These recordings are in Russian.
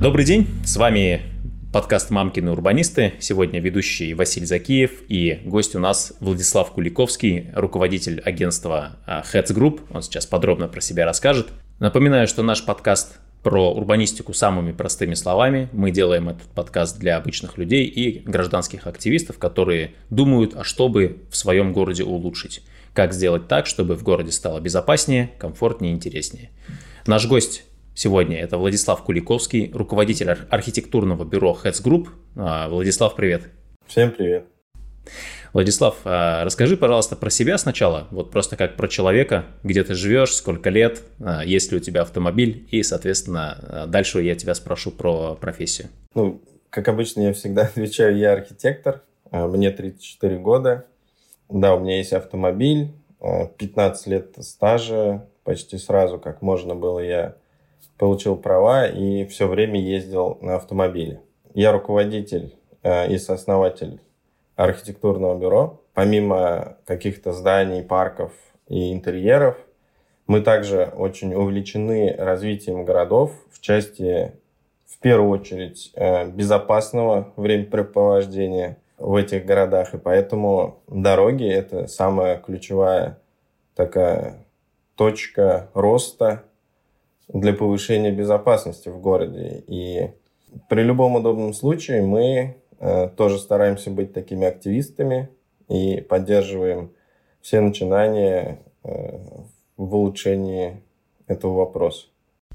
Добрый день, с вами подкаст «Мамкины урбанисты». Сегодня ведущий Василий Закиев и гость у нас Владислав Куликовский, руководитель агентства а, Heads Group. Он сейчас подробно про себя расскажет. Напоминаю, что наш подкаст про урбанистику самыми простыми словами. Мы делаем этот подкаст для обычных людей и гражданских активистов, которые думают, а что бы в своем городе улучшить. Как сделать так, чтобы в городе стало безопаснее, комфортнее интереснее. Наш гость сегодня это Владислав Куликовский, руководитель архитектурного бюро Heads Group. А, Владислав, привет. Всем привет. Владислав, а, расскажи, пожалуйста, про себя сначала, вот просто как про человека, где ты живешь, сколько лет, а, есть ли у тебя автомобиль, и, соответственно, дальше я тебя спрошу про профессию. Ну, как обычно, я всегда отвечаю, я архитектор, мне 34 года, да, у меня есть автомобиль, 15 лет стажа, почти сразу, как можно было, я получил права и все время ездил на автомобиле. Я руководитель и сооснователь архитектурного бюро. Помимо каких-то зданий, парков и интерьеров, мы также очень увлечены развитием городов в части, в первую очередь, э, безопасного времяпрепровождения в этих городах. И поэтому дороги – это самая ключевая такая точка роста для повышения безопасности в городе. И при любом удобном случае мы Э, тоже стараемся быть такими активистами и поддерживаем все начинания э, в улучшении этого вопроса.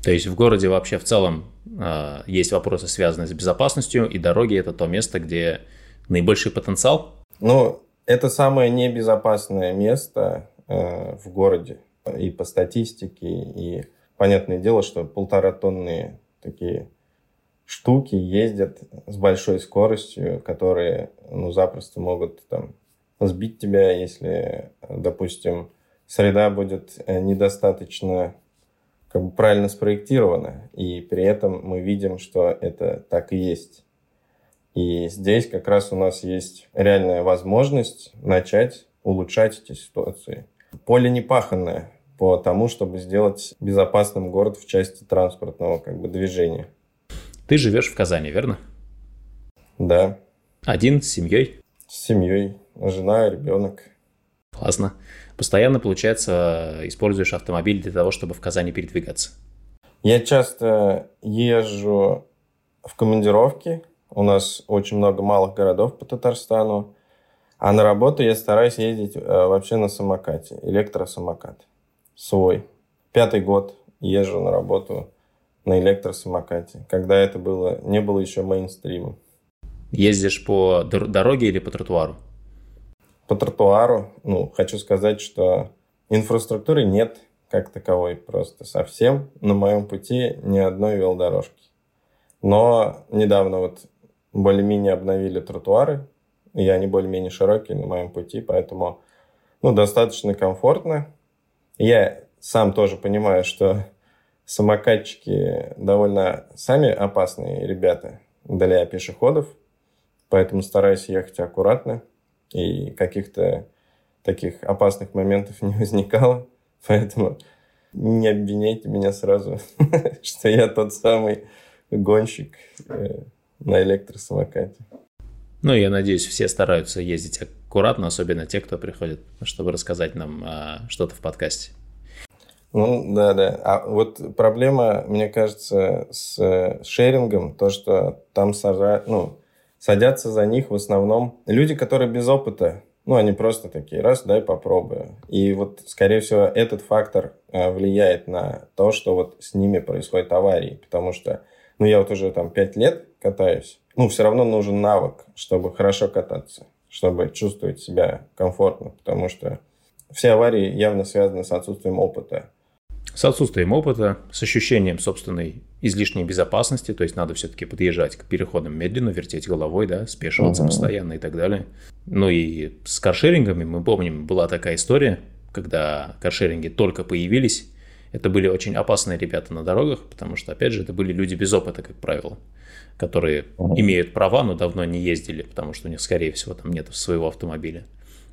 То есть в городе вообще в целом э, есть вопросы, связанные с безопасностью, и дороги это то место, где наибольший потенциал? Ну, это самое небезопасное место в городе. И по статистике, и понятное дело, что полтора тонны такие штуки ездят с большой скоростью, которые ну, запросто могут там, сбить тебя, если, допустим, среда будет э, недостаточно как бы правильно спроектирована, и при этом мы видим, что это так и есть. И здесь как раз у нас есть реальная возможность начать улучшать эти ситуации. Поле не паханное по тому, чтобы сделать безопасным город в части транспортного как бы, движения. Ты живешь в Казани, верно? Да. Один с семьей? С семьей. Жена, ребенок. Классно. Постоянно, получается, используешь автомобиль для того, чтобы в Казани передвигаться? Я часто езжу в командировки. У нас очень много малых городов по Татарстану. А на работу я стараюсь ездить э, вообще на самокате, электросамокат. Свой. Пятый год езжу на работу на электросамокате, когда это было, не было еще мейнстримом. Ездишь по дороге или по тротуару? По тротуару. Ну, хочу сказать, что инфраструктуры нет как таковой просто совсем. На моем пути ни одной велодорожки. Но недавно вот более-менее обновили тротуары, и они более-менее широкие на моем пути, поэтому ну, достаточно комфортно. Я сам тоже понимаю, что самокатчики довольно сами опасные ребята для пешеходов, поэтому стараюсь ехать аккуратно, и каких-то таких опасных моментов не возникало, поэтому не обвиняйте меня сразу, что я тот самый гонщик э, на электросамокате. Ну, я надеюсь, все стараются ездить аккуратно, особенно те, кто приходит, чтобы рассказать нам а, что-то в подкасте. Ну, да, да. А вот проблема, мне кажется, с шерингом, то, что там сажа... ну, садятся за них в основном люди, которые без опыта. Ну, они просто такие, раз, дай попробую. И вот, скорее всего, этот фактор э, влияет на то, что вот с ними происходят аварии. Потому что, ну, я вот уже там пять лет катаюсь. Ну, все равно нужен навык, чтобы хорошо кататься, чтобы чувствовать себя комфортно. Потому что все аварии явно связаны с отсутствием опыта с отсутствием опыта, с ощущением собственной излишней безопасности, то есть надо все-таки подъезжать к переходам медленно, вертеть головой, да, спешиваться uh-huh. постоянно и так далее. Ну и с каршерингами, мы помним, была такая история, когда каршеринги только появились, это были очень опасные ребята на дорогах, потому что, опять же, это были люди без опыта, как правило, которые имеют права, но давно не ездили, потому что у них, скорее всего, там нет своего автомобиля.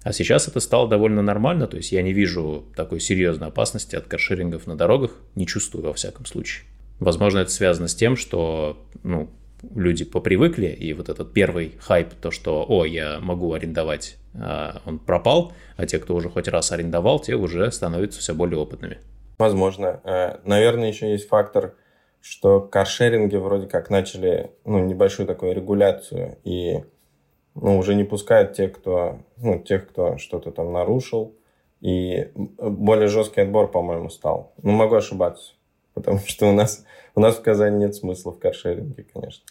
А сейчас это стало довольно нормально, то есть я не вижу такой серьезной опасности от каршерингов на дорогах, не чувствую во всяком случае. Возможно, это связано с тем, что ну, люди попривыкли, и вот этот первый хайп, то, что, о, я могу арендовать, а, он пропал, а те, кто уже хоть раз арендовал, те уже становятся все более опытными. Возможно. Э, наверное, еще есть фактор, что каршеринги вроде как начали ну, небольшую такую регуляцию, и ну, уже не пускают тех, кто, ну, тех, кто что-то там нарушил, и более жесткий отбор, по-моему, стал. Ну, могу ошибаться, потому что у нас, у нас в Казани нет смысла в каршеринге, конечно.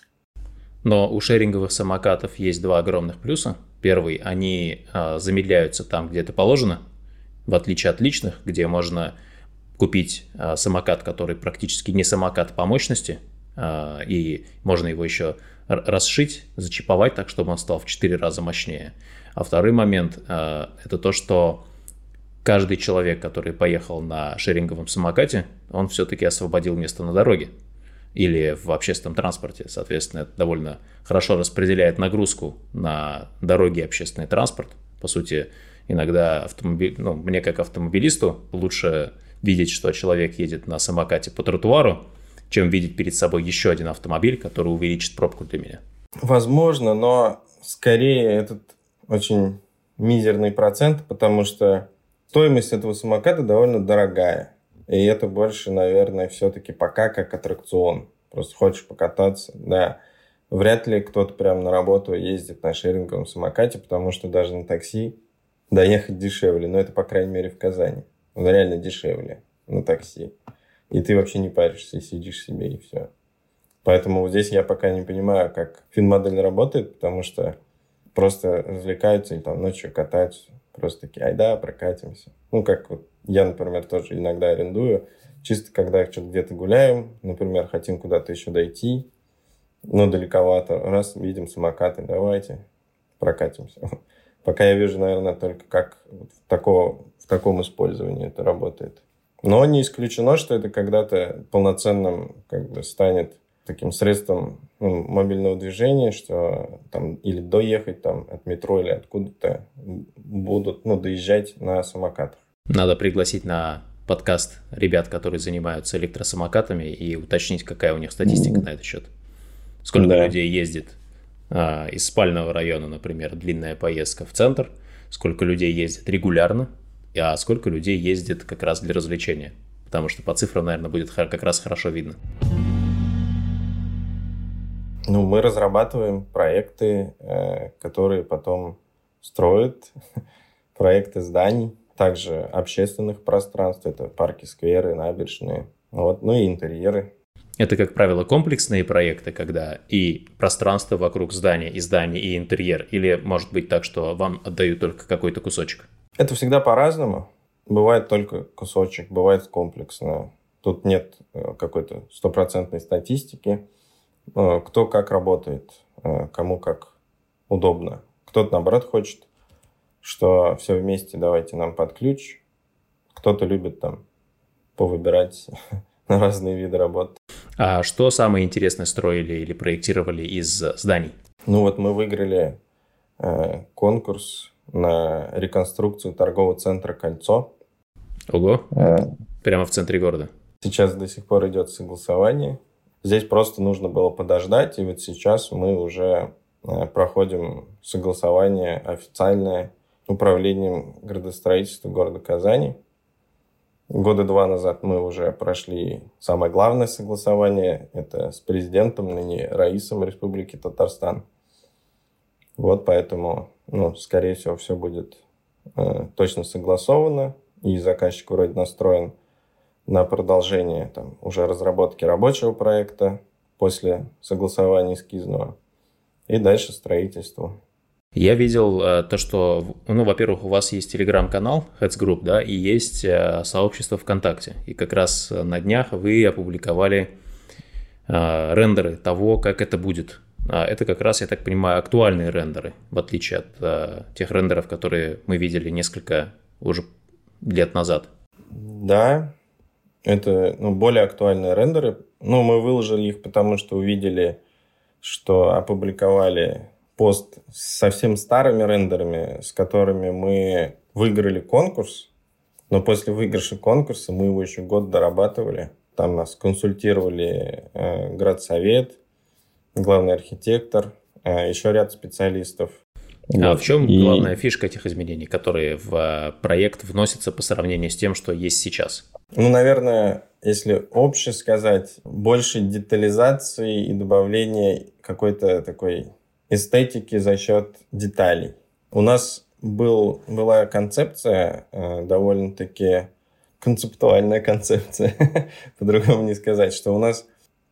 Но у шеринговых самокатов есть два огромных плюса. Первый, они э, замедляются там, где это положено, в отличие от личных, где можно купить э, самокат, который практически не самокат по мощности, э, и можно его еще расшить, зачиповать так, чтобы он стал в 4 раза мощнее. А второй момент э, это то, что каждый человек, который поехал на шеринговом самокате, он все-таки освободил место на дороге или в общественном транспорте. Соответственно, это довольно хорошо распределяет нагрузку на дороги и общественный транспорт. По сути, иногда автомобиль, ну, мне как автомобилисту лучше видеть, что человек едет на самокате по тротуару, чем видеть перед собой еще один автомобиль, который увеличит пробку для меня. Возможно, но скорее этот очень мизерный процент, потому что стоимость этого самоката довольно дорогая. И это больше, наверное, все-таки пока как аттракцион. Просто хочешь покататься, да. Вряд ли кто-то прям на работу ездит на шеринговом самокате, потому что даже на такси доехать дешевле. Но это, по крайней мере, в Казани. Он реально дешевле на такси. И ты вообще не паришься, и сидишь себе, и все. Поэтому вот здесь я пока не понимаю, как финмодель работает, потому что просто развлекаются и там ночью катаются. Просто такие, айда, прокатимся. Ну, как вот я, например, тоже иногда арендую. Чисто когда что-то где-то гуляем, например, хотим куда-то еще дойти, но далековато. Раз, видим самокаты, давайте прокатимся. Пока я вижу, наверное, только как в, такого, таком использовании это работает. Но не исключено, что это когда-то полноценным как бы станет таким средством ну, мобильного движения, что там или доехать там от метро или откуда-то будут ну, доезжать на самокатах. Надо пригласить на подкаст ребят, которые занимаются электросамокатами, и уточнить, какая у них статистика mm-hmm. на этот счет. Сколько да. людей ездит а, из спального района, например, длинная поездка в центр, сколько людей ездит регулярно, а сколько людей ездит как раз для развлечения. Потому что по цифрам, наверное, будет как раз хорошо видно. Ну, мы разрабатываем проекты, э, которые потом строят, проекты зданий, также общественных пространств, это парки, скверы, набережные, вот, ну и интерьеры. Это, как правило, комплексные проекты, когда и пространство вокруг здания, и здание, и интерьер, или может быть так, что вам отдают только какой-то кусочек? Это всегда по-разному. Бывает только кусочек, бывает комплексно. Тут нет э, какой-то стопроцентной статистики. Э, кто как работает, э, кому как удобно. Кто-то, наоборот, хочет, что все вместе давайте нам под ключ. Кто-то любит там повыбирать на разные виды работ. А что самое интересное строили или проектировали из зданий? Ну вот мы выиграли э, конкурс на реконструкцию торгового центра «Кольцо». Ого, э, прямо в центре города. Сейчас до сих пор идет согласование. Здесь просто нужно было подождать, и вот сейчас мы уже э, проходим согласование официальное управлением градостроительства города Казани. Года два назад мы уже прошли самое главное согласование. Это с президентом, ныне Раисом Республики Татарстан. Вот поэтому, ну, скорее всего, все будет э, точно согласовано. И заказчик вроде настроен на продолжение там, уже разработки рабочего проекта после согласования эскизного и дальше строительство. Я видел э, то, что, ну, во-первых, у вас есть телеграм-канал Heads Group, да, и есть э, сообщество ВКонтакте. И как раз на днях вы опубликовали э, рендеры того, как это будет. А это как раз, я так понимаю, актуальные рендеры, в отличие от э, тех рендеров, которые мы видели несколько уже лет назад. Да, это ну, более актуальные рендеры. Ну, мы выложили их, потому что увидели, что опубликовали пост с совсем старыми рендерами, с которыми мы выиграли конкурс. Но после выигрыша конкурса мы его еще год дорабатывали. там нас консультировали э, градсовет, главный архитектор, э, еще ряд специалистов. А в чем и... главная фишка этих изменений, которые в э, проект вносятся по сравнению с тем, что есть сейчас? Ну, наверное, если обще сказать, больше детализации и добавления какой-то такой эстетики за счет деталей. У нас был, была концепция, э, довольно-таки концептуальная концепция, по-другому не сказать, что у нас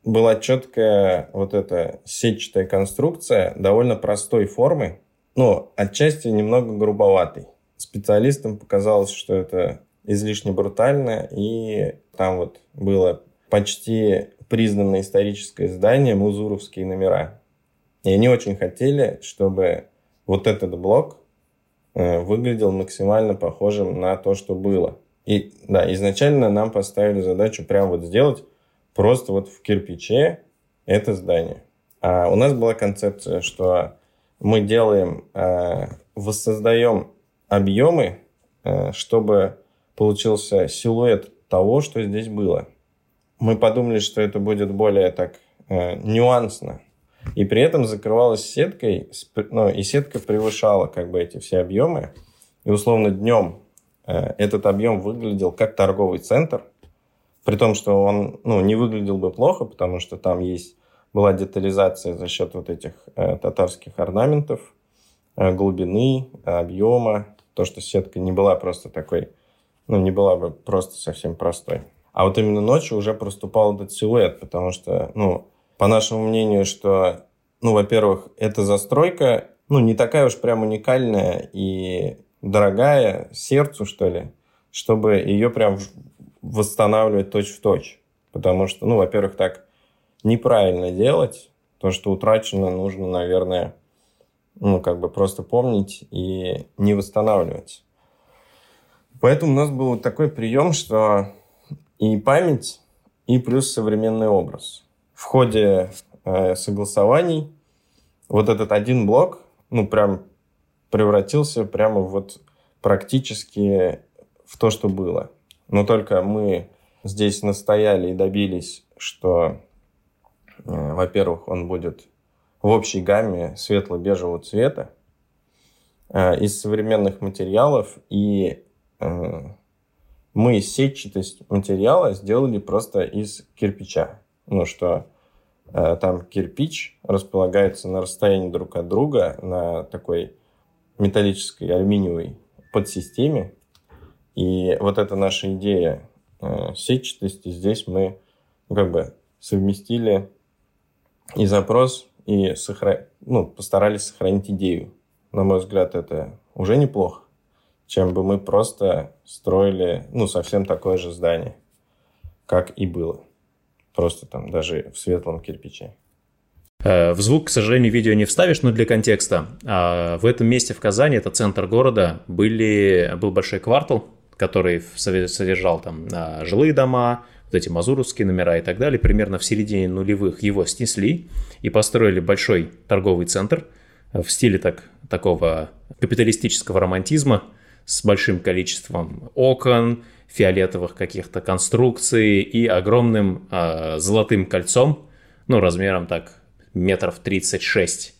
была четкая вот эта сетчатая конструкция довольно простой формы, но отчасти немного грубоватой. Специалистам показалось, что это излишне брутально, и там вот было почти признанное историческое здание, музуровские номера. И они очень хотели, чтобы вот этот блок э, выглядел максимально похожим на то, что было. И да, изначально нам поставили задачу прям вот сделать просто вот в кирпиче это здание. А у нас была концепция, что мы делаем, э, воссоздаем объемы, э, чтобы получился силуэт того, что здесь было. Мы подумали, что это будет более так э, нюансно. И при этом закрывалась сеткой, ну, и сетка превышала как бы эти все объемы. И условно днем э, этот объем выглядел как торговый центр, при том, что он ну, не выглядел бы плохо, потому что там есть была детализация за счет вот этих э, татарских орнаментов, э, глубины, объема, то, что сетка не была просто такой, ну, не была бы просто совсем простой. А вот именно ночью уже проступал этот силуэт, потому что, ну, по нашему мнению, что, ну, во-первых, эта застройка, ну, не такая уж прям уникальная и дорогая сердцу, что ли, чтобы ее прям восстанавливать точь-в-точь. Потому что, ну, во-первых, так неправильно делать. То, что утрачено, нужно, наверное, ну, как бы просто помнить и не восстанавливать. Поэтому у нас был такой прием, что и память, и плюс современный образ. В ходе э, согласований вот этот один блок, ну, прям превратился прямо вот практически в то, что было. Но только мы здесь настояли и добились, что Э, во-первых, он будет в общей гамме светло-бежевого цвета э, из современных материалов. И э, мы сетчатость материала сделали просто из кирпича. Ну, что там кирпич располагается на расстоянии друг от друга на такой металлической алюминиевой подсистеме. И вот эта наша идея сетчатости здесь мы ну, как бы совместили и запрос, и сохра... ну, постарались сохранить идею. На мой взгляд, это уже неплохо, чем бы мы просто строили, ну, совсем такое же здание, как и было. Просто там даже в светлом кирпиче. Э, в звук, к сожалению, видео не вставишь, но для контекста. А, в этом месте в Казани, это центр города, были, был большой квартал, который содержал там а, жилые дома, вот эти мазуровские номера и так далее, примерно в середине нулевых его снесли и построили большой торговый центр в стиле так, такого капиталистического романтизма с большим количеством окон, фиолетовых каких-то конструкций и огромным э, золотым кольцом, ну, размером так метров 36,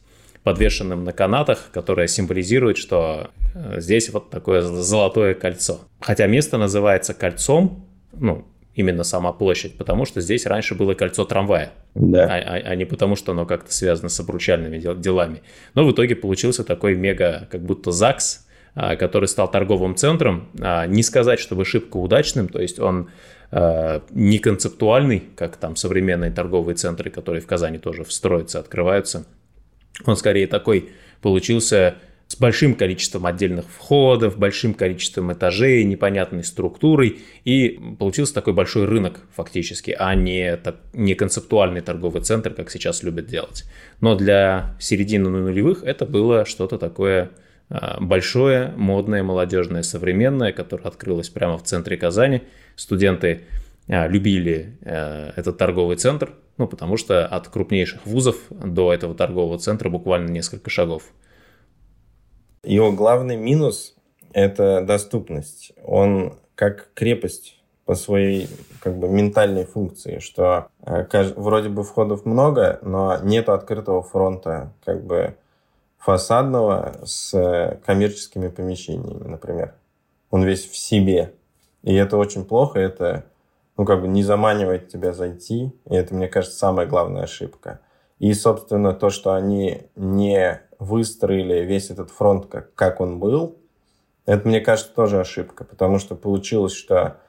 подвешенным на канатах, которое символизирует, что э, здесь вот такое золотое кольцо. Хотя место называется кольцом, ну, именно сама площадь, потому что здесь раньше было кольцо трамвая, да. а, а, а не потому, что оно как-то связано с обручальными дел, делами. Но в итоге получился такой мега, как будто ЗАГС, а, который стал торговым центром. А, не сказать, чтобы шибко удачным, то есть он а, не концептуальный, как там современные торговые центры, которые в Казани тоже строятся, открываются. Он скорее такой получился с большим количеством отдельных входов, большим количеством этажей, непонятной структурой, и получился такой большой рынок фактически, а не, так, не концептуальный торговый центр, как сейчас любят делать. Но для середины нулевых это было что-то такое а, большое, модное, молодежное, современное, которое открылось прямо в центре Казани. Студенты любили а, этот торговый центр, ну, потому что от крупнейших вузов до этого торгового центра буквально несколько шагов. Его главный минус – это доступность. Он как крепость по своей как бы ментальной функции, что э, вроде бы входов много, но нет открытого фронта как бы фасадного с э, коммерческими помещениями, например. Он весь в себе. И это очень плохо, это ну, как бы не заманивает тебя зайти. И это, мне кажется, самая главная ошибка. И, собственно, то, что они не выстроили весь этот фронт, как, как он был, это, мне кажется, тоже ошибка, потому что получилось, что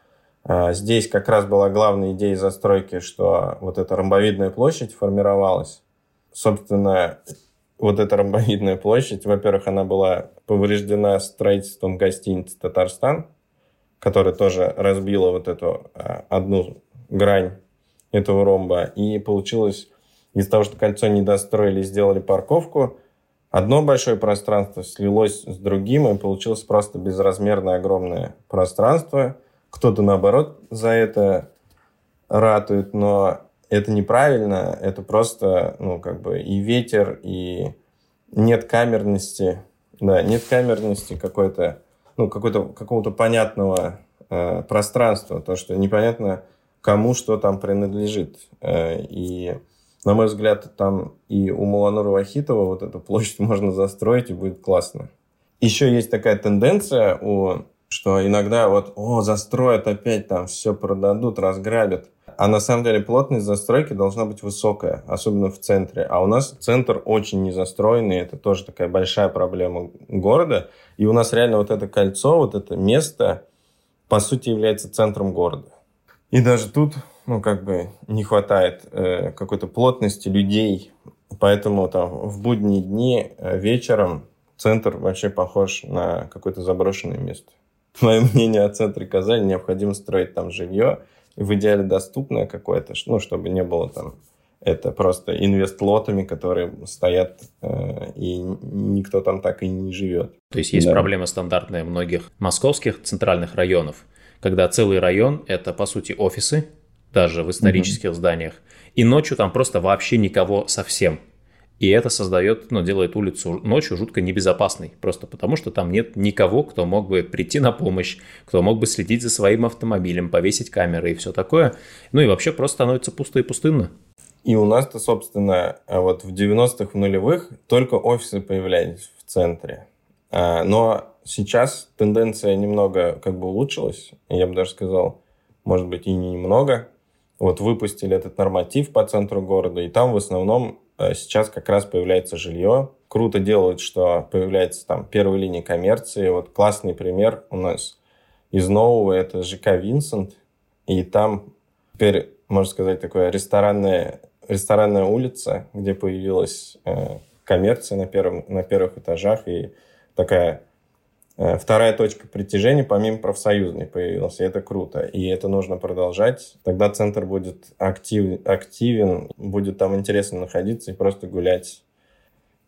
э, здесь как раз была главная идея застройки, что вот эта ромбовидная площадь формировалась. Собственно, вот эта ромбовидная площадь, во-первых, она была повреждена строительством гостиницы «Татарстан», которая тоже разбила вот эту э, одну грань этого ромба. И получилось из-за того, что кольцо не достроили, сделали парковку, одно большое пространство слилось с другим, и получилось просто безразмерное огромное пространство. Кто-то, наоборот, за это ратует, но это неправильно, это просто, ну, как бы и ветер, и нет камерности, да, нет камерности какой-то, ну, какого-то понятного э, пространства, то, что непонятно, кому что там принадлежит. Э, и на мой взгляд, там и у Маланура Вахитова вот эту площадь можно застроить, и будет классно. Еще есть такая тенденция, у, что иногда вот, о, застроят опять там, все продадут, разграбят. А на самом деле плотность застройки должна быть высокая, особенно в центре. А у нас центр очень незастроенный, это тоже такая большая проблема города. И у нас реально вот это кольцо, вот это место, по сути, является центром города. И даже тут ну, как бы не хватает э, какой-то плотности людей, поэтому там в будние дни э, вечером центр вообще похож на какое-то заброшенное место. Мое мнение о центре Казани, необходимо строить там жилье, в идеале доступное какое-то, ну, чтобы не было там это просто инвест-лотами, которые стоят, э, и никто там так и не живет. То есть есть да. проблема стандартная многих московских центральных районов, когда целый район – это, по сути, офисы, даже в исторических mm-hmm. зданиях. И ночью там просто вообще никого совсем. И это создает, ну, делает улицу ночью жутко небезопасной. Просто потому, что там нет никого, кто мог бы прийти на помощь, кто мог бы следить за своим автомобилем, повесить камеры и все такое. Ну и вообще просто становится пусто и пустынно. И у нас-то, собственно, вот в 90-х, в нулевых только офисы появлялись в центре. А, но сейчас тенденция немного как бы улучшилась. Я бы даже сказал, может быть, и немного вот выпустили этот норматив по центру города, и там в основном сейчас как раз появляется жилье. Круто делают, что появляется там первая линия коммерции. Вот классный пример у нас из нового это ЖК Винсент, и там теперь, можно сказать, такая ресторанная, ресторанная улица, где появилась э, коммерция на, первом, на первых этажах, и такая Э, вторая точка притяжения помимо профсоюзной появилась, и это круто. И это нужно продолжать. Тогда центр будет актив, активен, будет там интересно находиться и просто гулять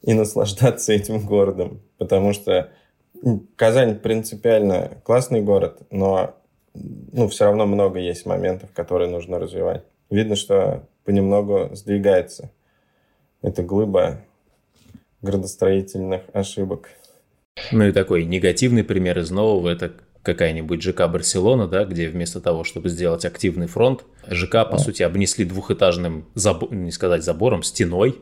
и наслаждаться этим городом. Потому что Казань принципиально классный город, но ну, все равно много есть моментов, которые нужно развивать. Видно, что понемногу сдвигается эта глыба градостроительных ошибок. Ну и такой негативный пример из нового – это какая-нибудь ЖК Барселона, да, где вместо того, чтобы сделать активный фронт, ЖК, по сути, обнесли двухэтажным, заб... не сказать забором, стеной,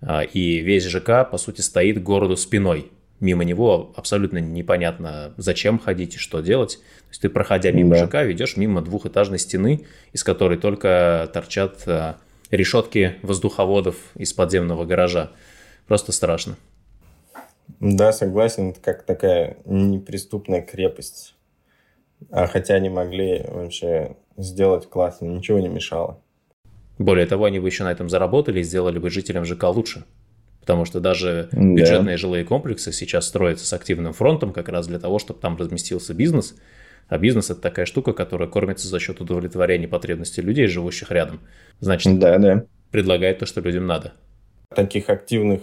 а, и весь ЖК, по сути, стоит городу спиной. Мимо него абсолютно непонятно, зачем ходить и что делать. То есть ты, проходя мимо да. ЖК, ведешь мимо двухэтажной стены, из которой только торчат а, решетки воздуховодов из подземного гаража. Просто страшно. Да, согласен, это как такая неприступная крепость. А хотя они могли вообще сделать классно, ничего не мешало. Более того, они бы еще на этом заработали и сделали бы жителям ЖК лучше. Потому что даже бюджетные да. жилые комплексы сейчас строятся с активным фронтом как раз для того, чтобы там разместился бизнес. А бизнес – это такая штука, которая кормится за счет удовлетворения потребностей людей, живущих рядом. Значит, да, да. предлагает то, что людям надо. Таких активных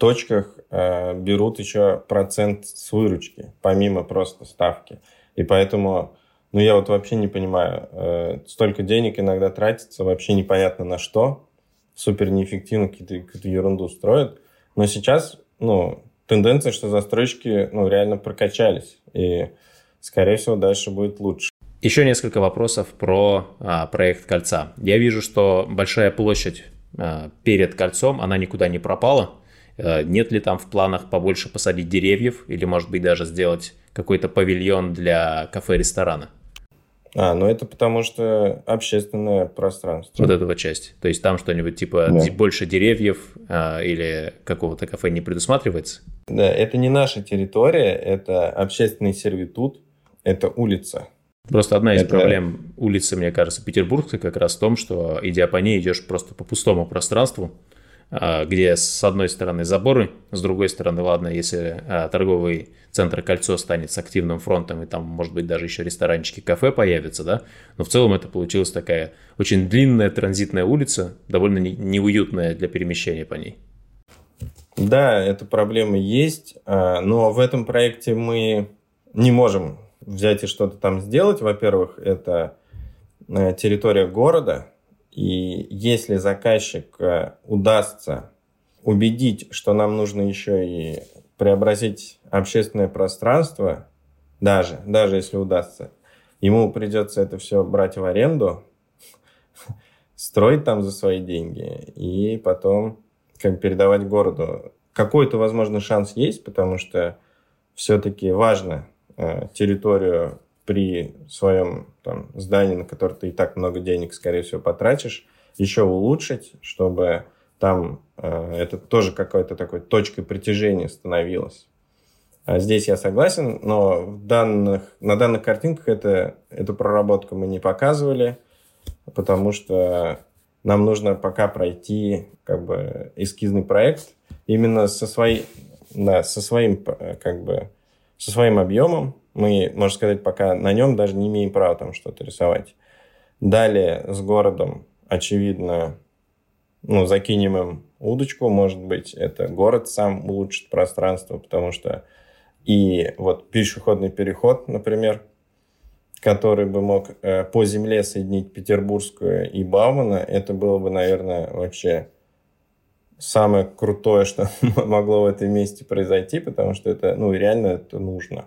точках э, берут еще процент с выручки, помимо просто ставки. И поэтому, ну, я вот вообще не понимаю, э, столько денег иногда тратится, вообще непонятно на что, супер неэффективно какие-то, какую-то ерунду строят. Но сейчас, ну, тенденция, что застройщики, ну, реально прокачались. И, скорее всего, дальше будет лучше. Еще несколько вопросов про а, проект кольца. Я вижу, что большая площадь а, перед кольцом, она никуда не пропала. А, нет ли там в планах побольше посадить деревьев или, может быть, даже сделать какой-то павильон для кафе-ресторана? А, ну это потому что общественное пространство. Вот этого часть. То есть там что-нибудь типа да. больше деревьев а, или какого-то кафе не предусматривается? Да, это не наша территория, это общественный сервитут, это улица. Просто одна из это... проблем улицы, мне кажется, Петербургской как раз в том, что идя по ней, идешь просто по пустому пространству, где с одной стороны заборы, с другой стороны, ладно, если а, торговый центр Кольцо станет с активным фронтом, и там, может быть, даже еще ресторанчики, кафе появятся, да, но в целом это получилась такая очень длинная транзитная улица, довольно неуютная для перемещения по ней. Да, эта проблема есть, а, но в этом проекте мы не можем взять и что-то там сделать. Во-первых, это э, территория города, и если заказчик э, удастся убедить, что нам нужно еще и преобразить общественное пространство, даже, даже если удастся, ему придется это все брать в аренду, строить там за свои деньги и потом как передавать городу. Какой-то, возможно, шанс есть, потому что все-таки важно Э, территорию при своем там, здании, на которое ты и так много денег, скорее всего, потратишь, еще улучшить, чтобы там э, это тоже какой-то такой точкой притяжения становилось. А здесь я согласен, но в данных, на данных картинках это, эту проработку мы не показывали, потому что нам нужно пока пройти как бы эскизный проект именно со, своей, да, со своим э, как бы со своим объемом. Мы, можно сказать, пока на нем даже не имеем права там что-то рисовать. Далее с городом, очевидно, ну, закинем им удочку, может быть, это город сам улучшит пространство, потому что и вот пешеходный переход, например, который бы мог э, по земле соединить Петербургскую и Баумана, это было бы, наверное, вообще самое крутое, что могло в этом месте произойти, потому что это, ну, реально это нужно.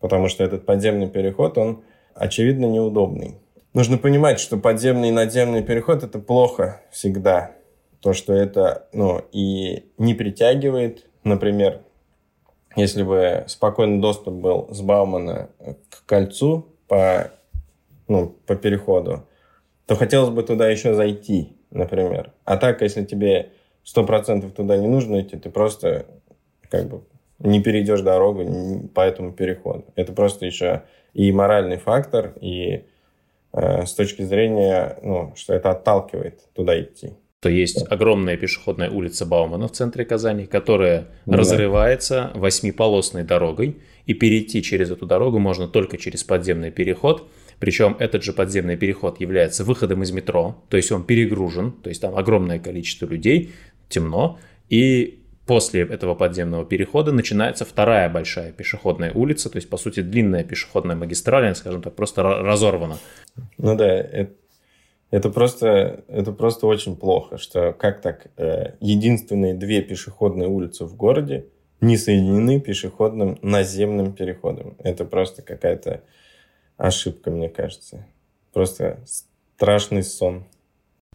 Потому что этот подземный переход, он, очевидно, неудобный. Нужно понимать, что подземный и надземный переход – это плохо всегда. То, что это, ну, и не притягивает, например, если бы спокойный доступ был с Баумана к кольцу по, ну, по переходу, то хотелось бы туда еще зайти, например. А так, если тебе сто процентов туда не нужно идти, ты просто как бы не перейдешь дорогу по этому переходу. Это просто еще и моральный фактор, и э, с точки зрения, ну, что это отталкивает туда идти. То есть огромная пешеходная улица Баумана в центре Казани, которая да. разрывается восьмиполосной дорогой, и перейти через эту дорогу можно только через подземный переход. Причем этот же подземный переход является выходом из метро, то есть он перегружен, то есть там огромное количество людей, темно, и после этого подземного перехода начинается вторая большая пешеходная улица, то есть, по сути, длинная пешеходная магистраль, скажем так, просто разорвана. Ну да, это, это, просто, это просто очень плохо, что как так э, единственные две пешеходные улицы в городе не соединены пешеходным наземным переходом. Это просто какая-то ошибка, мне кажется. Просто страшный сон.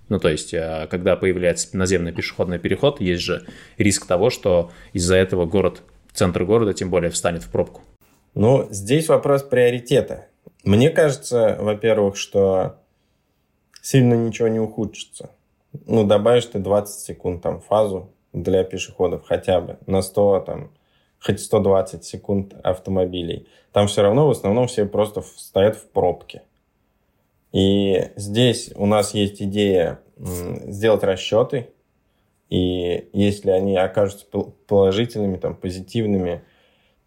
Ну, то есть, э, когда появляется наземный пешеходный переход, есть же риск того, что из-за этого город, центр города, тем более, встанет в пробку. Ну, здесь вопрос приоритета. Мне кажется, во-первых, что сильно ничего не ухудшится. Ну, добавишь ты 20 секунд там фазу для пешеходов хотя бы на 100, там, хоть 120 секунд автомобилей. Там все равно в основном все просто стоят в пробке. И здесь у нас есть идея сделать расчеты, и если они окажутся положительными, там, позитивными,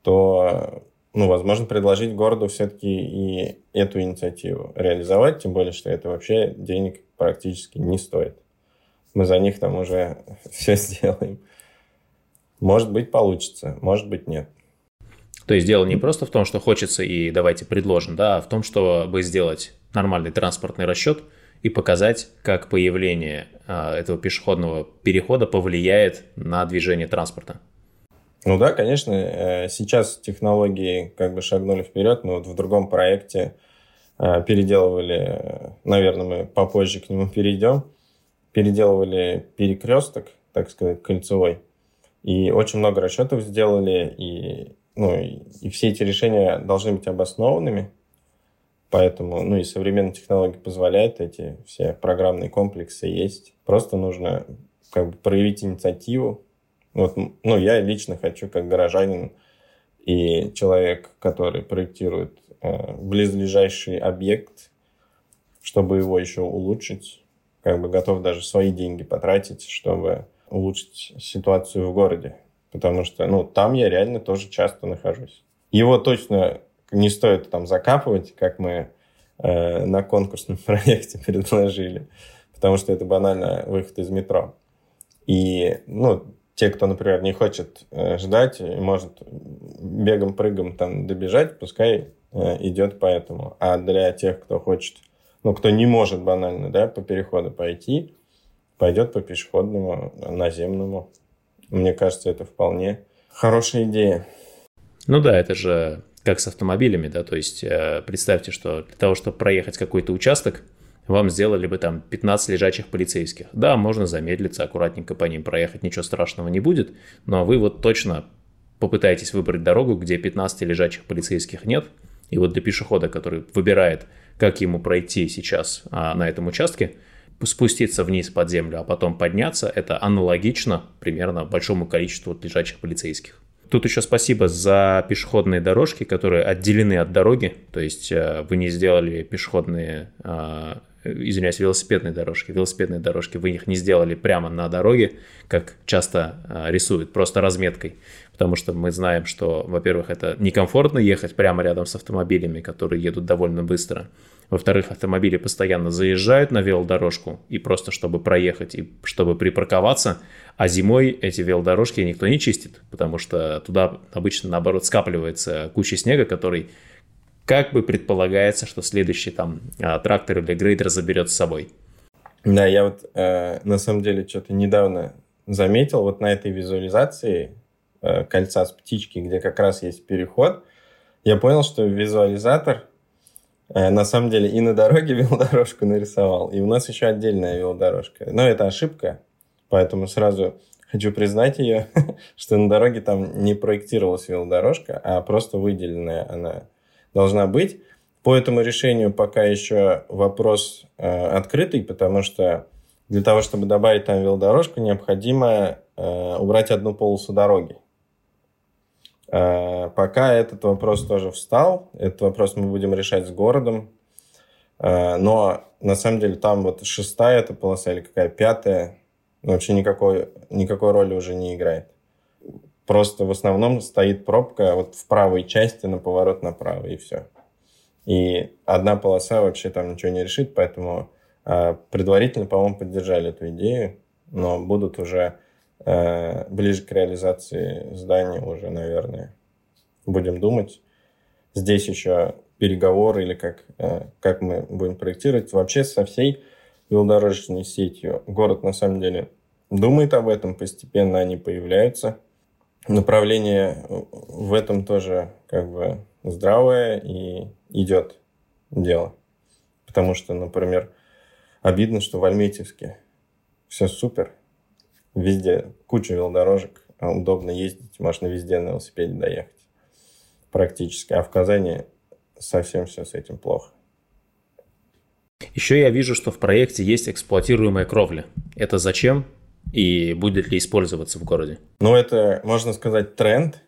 то, ну, возможно, предложить городу все-таки и эту инициативу реализовать, тем более, что это вообще денег практически не стоит. Мы за них там уже все сделаем. Может быть, получится, может быть, нет. То есть дело не просто в том, что хочется и давайте предложим, да, а в том, чтобы сделать нормальный транспортный расчет и показать, как появление а, этого пешеходного перехода повлияет на движение транспорта. Ну да, конечно, э, сейчас технологии как бы шагнули вперед, но вот в другом проекте э, переделывали, наверное, мы попозже к нему перейдем, переделывали перекресток, так сказать, кольцевой, и очень много расчетов сделали, и, ну, и все эти решения должны быть обоснованными, поэтому, ну, и современные технологии позволяют эти все программные комплексы есть. Просто нужно как бы проявить инициативу. Вот, ну, я лично хочу, как горожанин и человек, который проектирует э, близлежащий объект, чтобы его еще улучшить, как бы готов даже свои деньги потратить, чтобы улучшить ситуацию в городе. Потому что, ну, там я реально тоже часто нахожусь. Его точно не стоит там закапывать, как мы э, на конкурсном проекте предложили, потому что это банально выход из метро. И, ну, те, кто, например, не хочет э, ждать и может бегом-прыгом там добежать, пускай э, идет по этому. А для тех, кто хочет, ну, кто не может банально, да, по переходу пойти, пойдет по пешеходному, наземному. Мне кажется, это вполне хорошая идея. Ну да, это же как с автомобилями, да, то есть э, представьте, что для того, чтобы проехать какой-то участок, вам сделали бы там 15 лежачих полицейских. Да, можно замедлиться, аккуратненько по ним проехать, ничего страшного не будет, но вы вот точно попытаетесь выбрать дорогу, где 15 лежачих полицейских нет, и вот для пешехода, который выбирает, как ему пройти сейчас а, на этом участке, спуститься вниз под землю, а потом подняться, это аналогично примерно большому количеству лежачих полицейских. Тут еще спасибо за пешеходные дорожки, которые отделены от дороги, то есть э, вы не сделали пешеходные а, извиняюсь, велосипедные дорожки. Велосипедные дорожки вы их не сделали прямо на дороге, как часто а, рисуют, просто разметкой. Потому что мы знаем, что, во-первых, это некомфортно ехать прямо рядом с автомобилями, которые едут довольно быстро. Во-вторых, автомобили постоянно заезжают на велодорожку, и просто чтобы проехать, и чтобы припарковаться, а зимой эти велодорожки никто не чистит, потому что туда обычно, наоборот, скапливается куча снега, который как бы предполагается, что следующий там а, трактор или грейдер заберет с собой. Да, я вот э, на самом деле что-то недавно заметил вот на этой визуализации э, кольца с птички, где как раз есть переход, я понял, что визуализатор на самом деле и на дороге велодорожку нарисовал, и у нас еще отдельная велодорожка. Но это ошибка, поэтому сразу хочу признать ее, что на дороге там не проектировалась велодорожка, а просто выделенная она должна быть. По этому решению пока еще вопрос э, открытый, потому что для того, чтобы добавить там велодорожку, необходимо э, убрать одну полосу дороги. Э, пока этот вопрос тоже встал, этот вопрос мы будем решать с городом, э, но на самом деле там вот шестая эта полоса или какая пятая, вообще никакой, никакой роли уже не играет. Просто в основном стоит пробка вот в правой части на поворот направо, и все. И одна полоса вообще там ничего не решит, поэтому э, предварительно, по-моему, поддержали эту идею, но будут уже ближе к реализации здания уже, наверное, будем думать. Здесь еще переговоры или как, э, как мы будем проектировать. Вообще со всей велодорожной сетью город на самом деле думает об этом, постепенно они появляются – направление в этом тоже как бы здравое и идет дело. Потому что, например, обидно, что в Альметьевске все супер, везде куча велодорожек, а удобно ездить, можно везде на велосипеде доехать практически. А в Казани совсем все с этим плохо. Еще я вижу, что в проекте есть эксплуатируемая кровля. Это зачем? и будет ли использоваться в городе? Ну, это, можно сказать, тренд,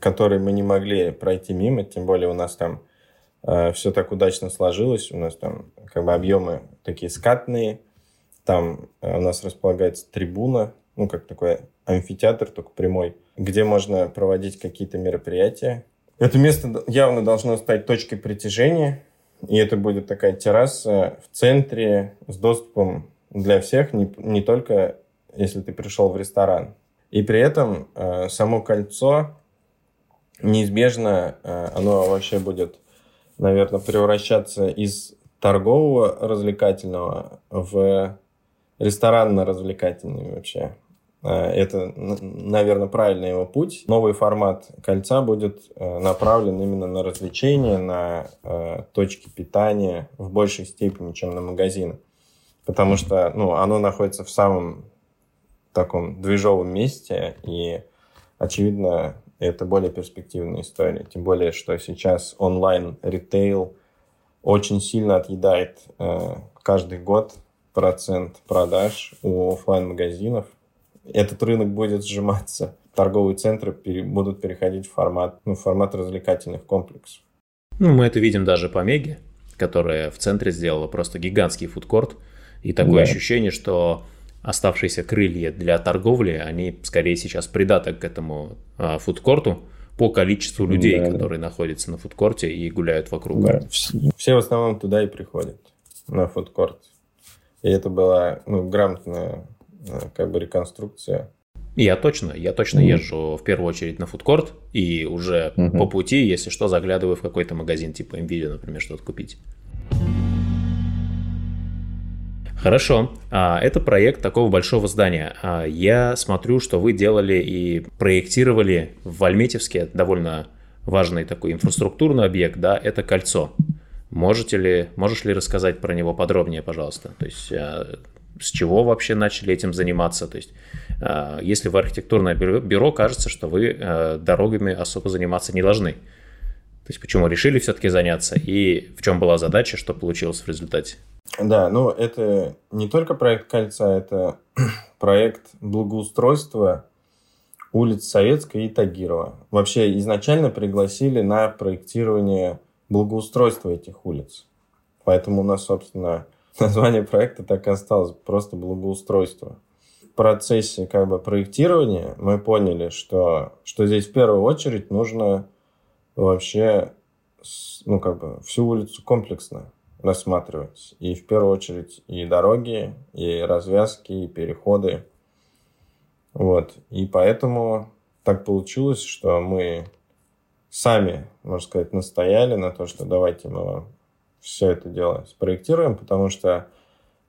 который мы не могли пройти мимо, тем более у нас там э, все так удачно сложилось, у нас там как бы объемы такие скатные, там э, у нас располагается трибуна, ну, как такой амфитеатр, только прямой, где можно проводить какие-то мероприятия. Это место явно должно стать точкой притяжения, и это будет такая терраса в центре с доступом для всех, не, не только если ты пришел в ресторан. И при этом э, само кольцо неизбежно, э, оно вообще будет, наверное, превращаться из торгового развлекательного в ресторанно-развлекательный вообще Э, это, наверное, правильный его путь. Новый формат кольца будет э, направлен именно на развлечения, на э, точки питания в большей степени, чем на магазины. Потому что ну, оно находится в самом таком движовом месте, и, очевидно, это более перспективная история. Тем более, что сейчас онлайн-ритейл очень сильно отъедает каждый год процент продаж у офлайн магазинов этот рынок будет сжиматься. Торговые центры пере, будут переходить в формат, ну, в формат развлекательных комплексов. Ну, мы это видим даже по Меге, которая в центре сделала просто гигантский фудкорт. И такое да. ощущение, что оставшиеся крылья для торговли, они скорее сейчас придаток к этому а, фудкорту по количеству людей, да, которые да. находятся на фудкорте и гуляют вокруг. Да. Все в основном туда и приходят, на фудкорт. И это была ну, грамотная Э, как бы реконструкция. Я точно, я точно mm-hmm. езжу в первую очередь на фудкорт и уже mm-hmm. по пути, если что, заглядываю в какой-то магазин типа Nvidia, например, что-то купить. Хорошо, а, это проект такого большого здания. А, я смотрю, что вы делали и проектировали в Альметьевске довольно важный такой инфраструктурный объект, да, это кольцо. Можете ли, можешь ли рассказать про него подробнее, пожалуйста? То есть а, с чего вообще начали этим заниматься. То есть, э, если вы архитектурное бюро, кажется, что вы э, дорогами особо заниматься не должны. То есть, почему решили все-таки заняться и в чем была задача, что получилось в результате? Да, ну это не только проект кольца, это проект благоустройства улиц Советская и Тагирова. Вообще изначально пригласили на проектирование благоустройства этих улиц. Поэтому у нас, собственно, название проекта так и осталось, просто благоустройство. В процессе как бы проектирования мы поняли, что, что здесь в первую очередь нужно вообще ну, как бы всю улицу комплексно рассматривать. И в первую очередь и дороги, и развязки, и переходы. Вот. И поэтому так получилось, что мы сами, можно сказать, настояли на то, что давайте мы вам все это дело спроектируем, потому что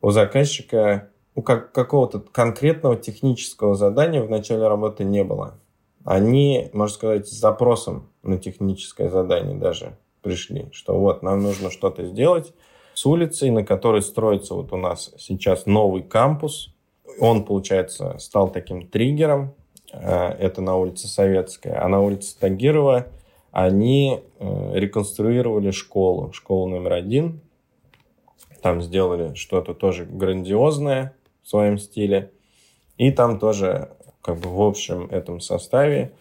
у заказчика ну, как, какого-то конкретного технического задания в начале работы не было. Они, можно сказать, с запросом на техническое задание даже пришли, что вот нам нужно что-то сделать с улицей, на которой строится вот у нас сейчас новый кампус. Он, получается, стал таким триггером. Э, это на улице Советская. А на улице Тагирова они э, реконструировали школу, школу номер один. Там сделали что-то тоже грандиозное в своем стиле. И там тоже, как бы в общем этом составе,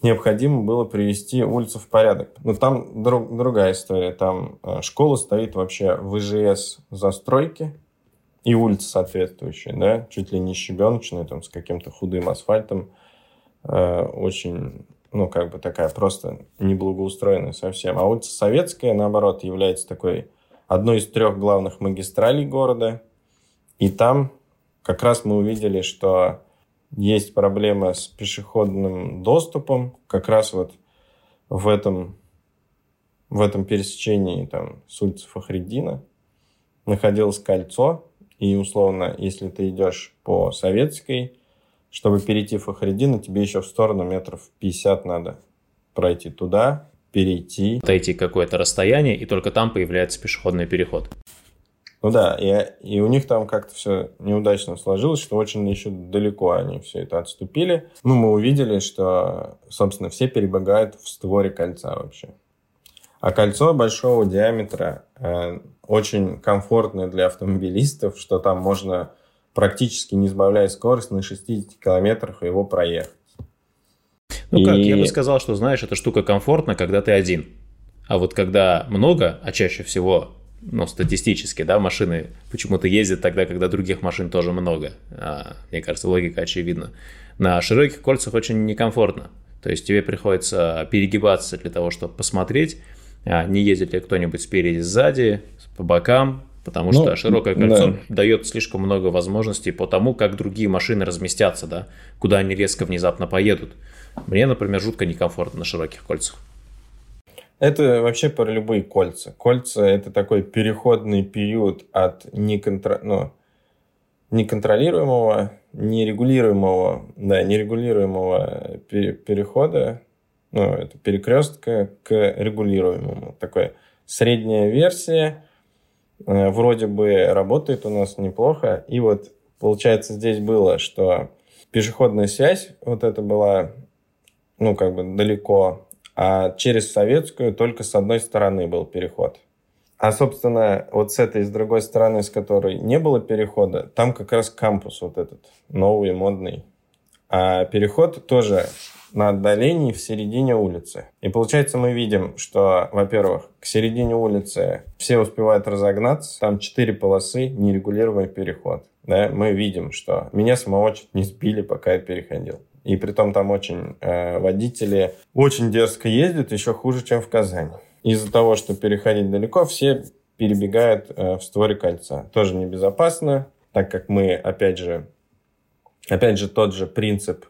необходимо было привести улицу в порядок. Но там друг, другая история. Там э, школа стоит вообще в ИЖС застройки и улица соответствующая, да, чуть ли не щебеночная, там, с каким-то худым асфальтом. Э, очень ну, как бы такая просто неблагоустроенная совсем. А улица Советская, наоборот, является такой одной из трех главных магистралей города. И там как раз мы увидели, что есть проблема с пешеходным доступом. Как раз вот в этом, в этом пересечении там, с улицы Фахридина находилось кольцо. И, условно, если ты идешь по Советской, чтобы перейти в Фахридина, тебе еще в сторону метров 50 надо пройти туда, перейти. Отойти какое-то расстояние, и только там появляется пешеходный переход. Ну да, и, и у них там как-то все неудачно сложилось, что очень еще далеко они все это отступили. Ну, мы увидели, что, собственно, все перебегают в створе кольца вообще. А кольцо большого диаметра э, очень комфортное для автомобилистов, что там можно практически не сбавляя скорость, на 60 километрах его проехать. Ну и... как, я бы сказал, что, знаешь, эта штука комфортна, когда ты один. А вот когда много, а чаще всего, ну, статистически, да, машины почему-то ездят тогда, когда других машин тоже много. А, мне кажется, логика очевидна. На широких кольцах очень некомфортно. То есть тебе приходится перегибаться для того, чтобы посмотреть, а не ездит ли кто-нибудь спереди, сзади, по бокам, Потому ну, что широкое кольцо да. дает слишком много возможностей по тому, как другие машины разместятся, да, куда они резко внезапно поедут. Мне, например, жутко некомфортно на широких кольцах. Это вообще про любые кольца. Кольца – это такой переходный период от неконтро... ну, неконтролируемого нерегулируемого, да, нерегулируемого перехода, ну, это перекрестка к регулируемому. Такая средняя версия, вроде бы работает у нас неплохо. И вот получается здесь было, что пешеходная связь вот это была, ну, как бы далеко, а через советскую только с одной стороны был переход. А, собственно, вот с этой, с другой стороны, с которой не было перехода, там как раз кампус вот этот, новый, модный. А переход тоже на отдалении в середине улицы. И получается, мы видим, что, во-первых, к середине улицы все успевают разогнаться, там четыре полосы, нерегулируемый переход. Да, мы видим, что меня самого чуть не сбили, пока я переходил. И при том там очень э, водители очень дерзко ездят, еще хуже, чем в Казани из-за того, что переходить далеко, все перебегают э, в створе кольца. Тоже небезопасно, так как мы, опять же, опять же тот же принцип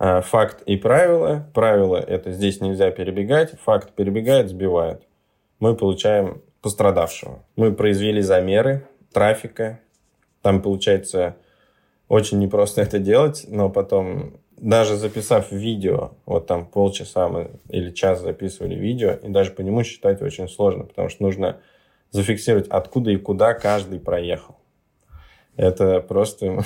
факт и правило. Правило – это здесь нельзя перебегать, факт перебегает, сбивает. Мы получаем пострадавшего. Мы произвели замеры трафика. Там, получается, очень непросто это делать, но потом даже записав видео, вот там полчаса мы или час записывали видео, и даже по нему считать очень сложно, потому что нужно зафиксировать, откуда и куда каждый проехал. Это просто,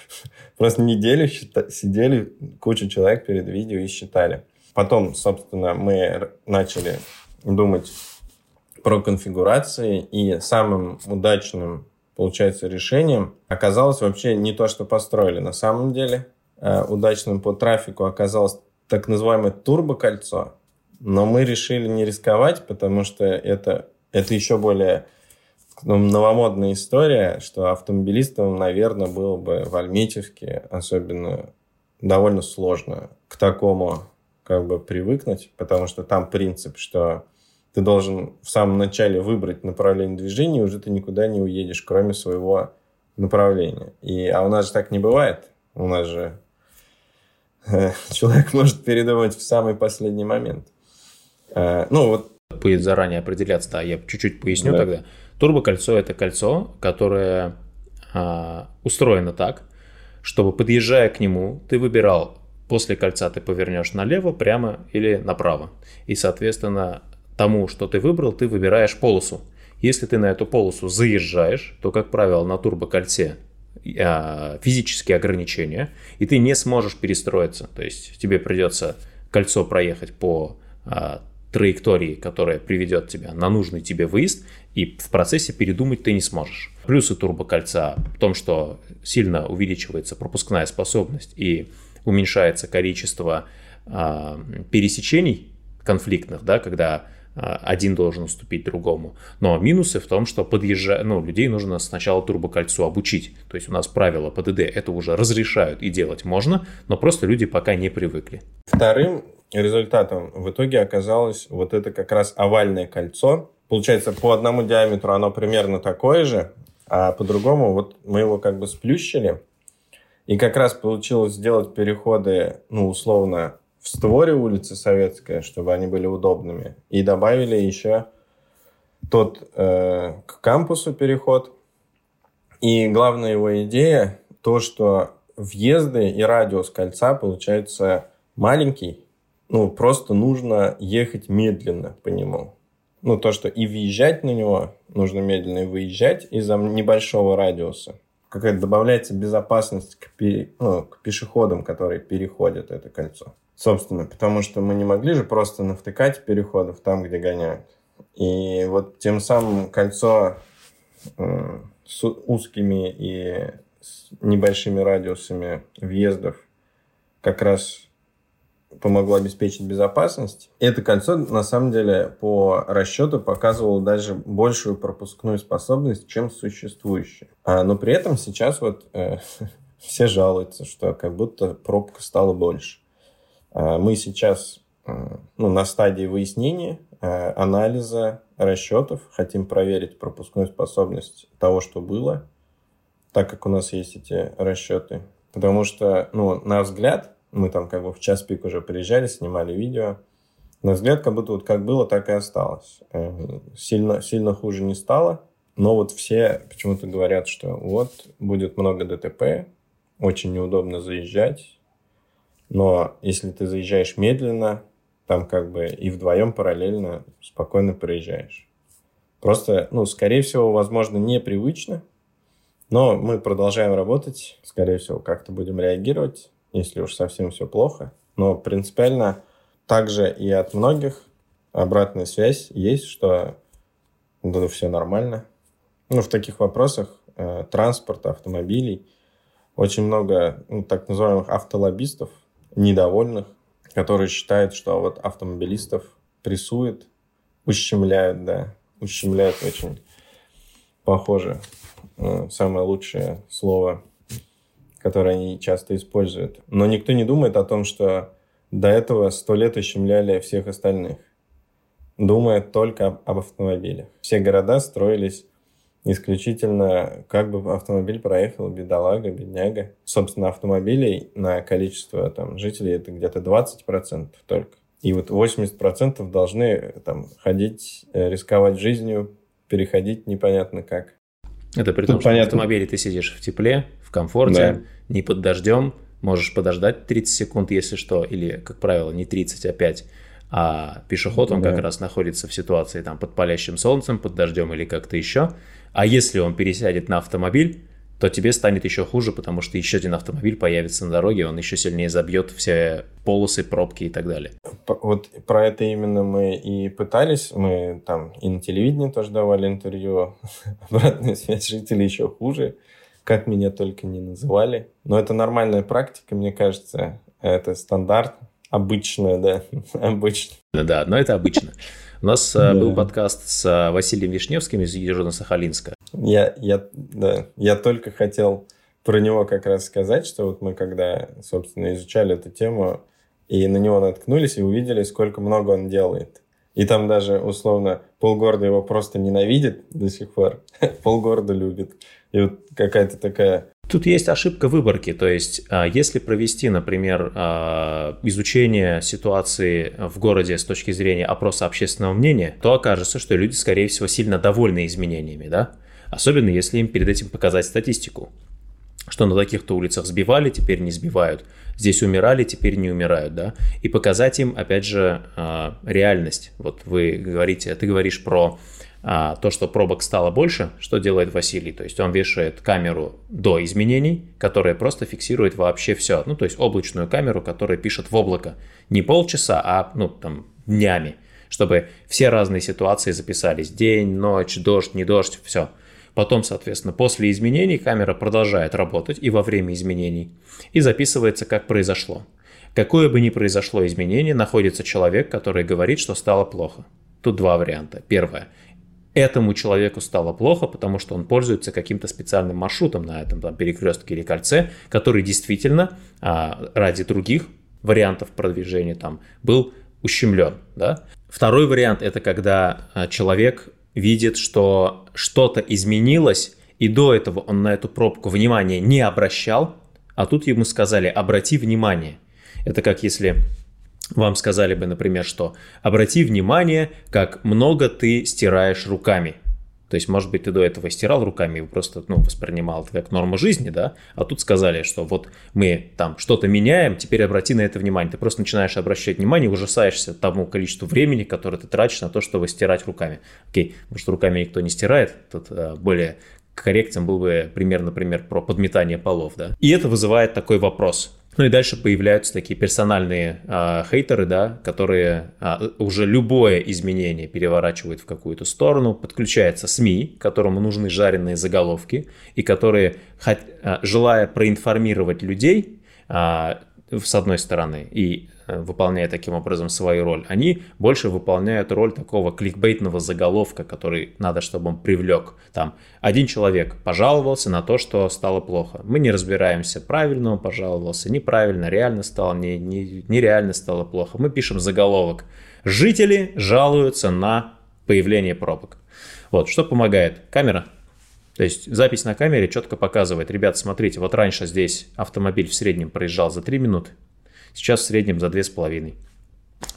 просто неделю сидели куча человек перед видео и считали. Потом, собственно, мы начали думать про конфигурации, и самым удачным, получается, решением оказалось вообще не то, что построили на самом деле – Э, удачным по трафику оказалось так называемое турбокольцо, но мы решили не рисковать, потому что это, это еще более новомодная история, что автомобилистам, наверное, было бы в Альметьевске особенно довольно сложно к такому как бы привыкнуть, потому что там принцип, что ты должен в самом начале выбрать направление движения, и уже ты никуда не уедешь, кроме своего направления. И, а у нас же так не бывает. У нас же человек может передумать в самый последний момент. Э, ну, вот. Будет заранее определяться, да, я чуть-чуть поясню да. тогда. Турбокольцо – это кольцо, которое а, устроено так, чтобы, подъезжая к нему, ты выбирал, после кольца ты повернешь налево, прямо или направо. И, соответственно, тому, что ты выбрал, ты выбираешь полосу. Если ты на эту полосу заезжаешь, то, как правило, на турбокольце а, физические ограничения, и ты не сможешь перестроиться. То есть тебе придется кольцо проехать по а, траектории, которая приведет тебя на нужный тебе выезд, и в процессе передумать ты не сможешь. Плюсы турбокольца в том, что сильно увеличивается пропускная способность и уменьшается количество э, пересечений конфликтных, да, когда а, один должен уступить другому. Но минусы в том, что подъезжая, ну, людей нужно сначала турбокольцу обучить. То есть у нас правила ПДД это уже разрешают и делать можно, но просто люди пока не привыкли. Вторым результатом в итоге оказалось вот это как раз овальное кольцо. Получается, по одному диаметру оно примерно такое же, а по-другому вот мы его как бы сплющили. И как раз получилось сделать переходы, ну, условно, в створе улицы Советская, чтобы они были удобными. И добавили еще тот э, к кампусу переход. И главная его идея то, что въезды и радиус кольца получается маленький. Ну, просто нужно ехать медленно по нему. Ну, то, что и въезжать на него нужно медленно, и выезжать из-за небольшого радиуса. Какая-то добавляется безопасность к, пе... ну, к пешеходам, которые переходят это кольцо. Собственно, потому что мы не могли же просто навтыкать переходов там, где гоняют. И вот тем самым кольцо э, с узкими и с небольшими радиусами въездов как раз помогло обеспечить безопасность. Это кольцо, на самом деле, по расчету показывало даже большую пропускную способность, чем существующее. А, но при этом сейчас вот э, все жалуются, что как будто пробка стала больше. А, мы сейчас а, ну, на стадии выяснения, а, анализа расчетов, хотим проверить пропускную способность того, что было, так как у нас есть эти расчеты. Потому что, ну, на взгляд, мы там как бы в час пик уже приезжали, снимали видео, на взгляд, как будто вот как было, так и осталось. Э, сильно, сильно хуже не стало, но вот все почему-то говорят, что вот будет много ДТП, очень неудобно заезжать. Но если ты заезжаешь медленно, там как бы и вдвоем параллельно спокойно проезжаешь. Просто, ну, скорее всего, возможно, непривычно, но мы продолжаем работать, скорее всего, как-то будем реагировать, если уж совсем все плохо. Но принципиально также и от многих обратная связь есть, что да, все нормально. Ну, в таких вопросах э, транспорта, автомобилей очень много ну, так называемых автолоббистов, недовольных, которые считают, что вот автомобилистов прессуют, ущемляют, да, ущемляют очень похоже. Э, самое лучшее слово, которое они часто используют. Но никто не думает о том, что до этого сто лет ущемляли всех остальных. Думает только об автомобилях. Все города строились исключительно, как бы автомобиль проехал, бедолага, бедняга. Собственно, автомобилей на количество там, жителей это где-то 20% только. И вот 80% должны там, ходить, э, рисковать жизнью, переходить непонятно как. Это при том, Тут что понятно. в автомобиле ты сидишь в тепле, в комфорте, да. не под дождем, можешь подождать 30 секунд, если что, или, как правило, не 30, а 5. А пешеход, он да. как раз находится в ситуации там под палящим солнцем, под дождем или как-то еще. А если он пересядет на автомобиль, то тебе станет еще хуже, потому что еще один автомобиль появится на дороге, он еще сильнее забьет все полосы, пробки и так далее. Вот про это именно мы и пытались. Мы там и на телевидении тоже давали интервью. Обратная связь жителей еще хуже. Как меня только не называли. Но это нормальная практика, мне кажется. Это стандарт. Обычная, да. Обычно. Да, но это обычно. У нас э, да. был подкаст с э, Василием Вишневским из Южно-Сахалинска. Я, я, да, я только хотел про него как раз сказать, что вот мы когда, собственно, изучали эту тему и на него наткнулись и увидели, сколько много он делает. И там даже, условно, полгорода его просто ненавидит до сих пор, полгорода любит. И вот какая-то такая Тут есть ошибка выборки, то есть а, если провести, например, а, изучение ситуации в городе с точки зрения опроса общественного мнения, то окажется, что люди, скорее всего, сильно довольны изменениями, да? Особенно если им перед этим показать статистику, что на таких-то улицах сбивали, теперь не сбивают, здесь умирали, теперь не умирают, да? И показать им, опять же, а, реальность. Вот вы говорите, ты говоришь про а, то, что пробок стало больше, что делает Василий? То есть он вешает камеру до изменений, которая просто фиксирует вообще все. Ну, то есть облачную камеру, которая пишет в облако. Не полчаса, а, ну, там, днями. Чтобы все разные ситуации записались. День, ночь, дождь, не дождь, все. Потом, соответственно, после изменений камера продолжает работать и во время изменений. И записывается, как произошло. Какое бы ни произошло изменение, находится человек, который говорит, что стало плохо. Тут два варианта. Первое этому человеку стало плохо, потому что он пользуется каким-то специальным маршрутом на этом там, перекрестке или кольце, который действительно а, ради других вариантов продвижения там был ущемлен. Да? Второй вариант это когда а, человек видит, что что-то изменилось, и до этого он на эту пробку внимания не обращал, а тут ему сказали обрати внимание. Это как если вам сказали бы, например, что обрати внимание, как много ты стираешь руками. То есть, может быть, ты до этого стирал руками и просто ну, воспринимал это как норму жизни, да? А тут сказали, что вот мы там что-то меняем, теперь обрати на это внимание. Ты просто начинаешь обращать внимание, ужасаешься тому количеству времени, которое ты тратишь на то, чтобы стирать руками. Окей, может, руками никто не стирает, тут а, более корректен был бы пример, например, про подметание полов, да? И это вызывает такой вопрос. Ну и дальше появляются такие персональные а, хейтеры, да, которые а, уже любое изменение переворачивают в какую-то сторону. Подключается СМИ, которому нужны жареные заголовки, и которые, а, желая проинформировать людей, а, с одной стороны, и Э, выполняя таким образом свою роль, они больше выполняют роль такого кликбейтного заголовка, который надо, чтобы он привлек. Там один человек пожаловался на то, что стало плохо. Мы не разбираемся, правильно он пожаловался, неправильно, реально стало, не, не, нереально стало плохо. Мы пишем заголовок. Жители жалуются на появление пробок. Вот, что помогает? Камера. То есть запись на камере четко показывает, ребят, смотрите, вот раньше здесь автомобиль в среднем проезжал за 3 минуты, Сейчас в среднем за 2,5.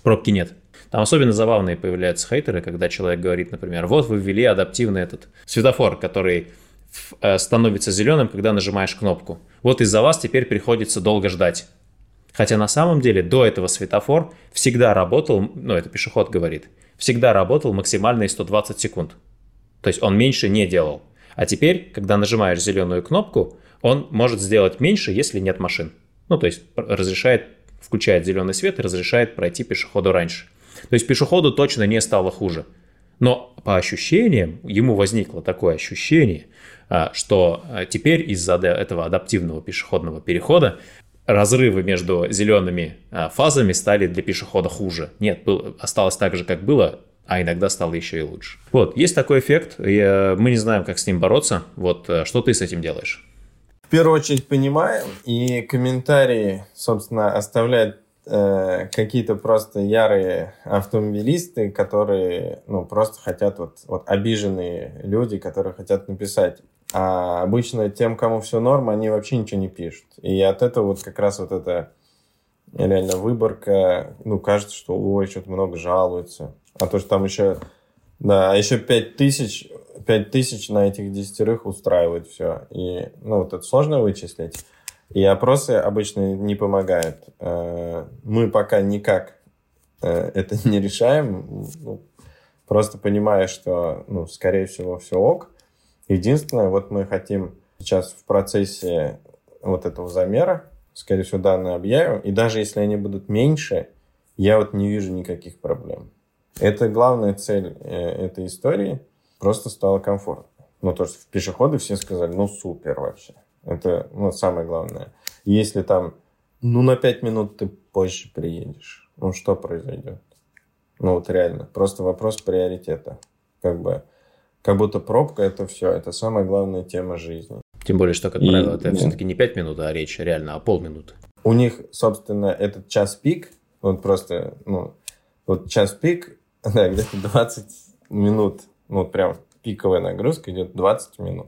Пробки нет. Там особенно забавные появляются хейтеры, когда человек говорит, например, вот вы ввели адаптивный этот светофор, который э, становится зеленым, когда нажимаешь кнопку. Вот из-за вас теперь приходится долго ждать. Хотя на самом деле до этого светофор всегда работал, ну это пешеход говорит, всегда работал максимальные 120 секунд. То есть он меньше не делал. А теперь, когда нажимаешь зеленую кнопку, он может сделать меньше, если нет машин. Ну, то есть разрешает, включает зеленый свет и разрешает пройти пешеходу раньше. То есть пешеходу точно не стало хуже. Но по ощущениям, ему возникло такое ощущение, а, что а, теперь из-за этого адаптивного пешеходного перехода разрывы между зелеными а, фазами стали для пешехода хуже. Нет, был, осталось так же, как было, а иногда стало еще и лучше. Вот, есть такой эффект, и э, мы не знаем, как с ним бороться. Вот, э, что ты с этим делаешь? В первую очередь понимаем, и комментарии, собственно, оставляют э, какие-то просто ярые автомобилисты, которые, ну, просто хотят, вот, вот обиженные люди, которые хотят написать. А обычно тем, кому все норм, они вообще ничего не пишут. И от этого вот как раз вот эта реально выборка, ну, кажется, что, ой, что-то много жалуются. А то, что там еще, да, а еще пять тысяч, пять тысяч на этих десятерых устраивает все. И, ну, вот это сложно вычислить. И опросы обычно не помогают. Э, мы пока никак э, это не решаем, ну, просто понимая, что, ну, скорее всего, все ок. Единственное, вот мы хотим сейчас в процессе вот этого замера, скорее всего, данные объявим, и даже если они будут меньше, я вот не вижу никаких проблем. Это главная цель э, этой истории. Просто стало комфортно. Ну, то, что в пешеходы все сказали, ну, супер вообще. Это, ну, самое главное. Если там, ну, на пять минут ты позже приедешь, ну, что произойдет? Ну, вот реально. Просто вопрос приоритета. Как бы как будто пробка это все, это самая главная тема жизни. Тем более, что, как и, правило, это нет. все-таки не 5 минут, а речь реально о полминуты. У них, собственно, этот час пик, вот просто, ну, вот час пик, да, где-то 20 минут, ну, вот прям пиковая нагрузка идет 20 минут.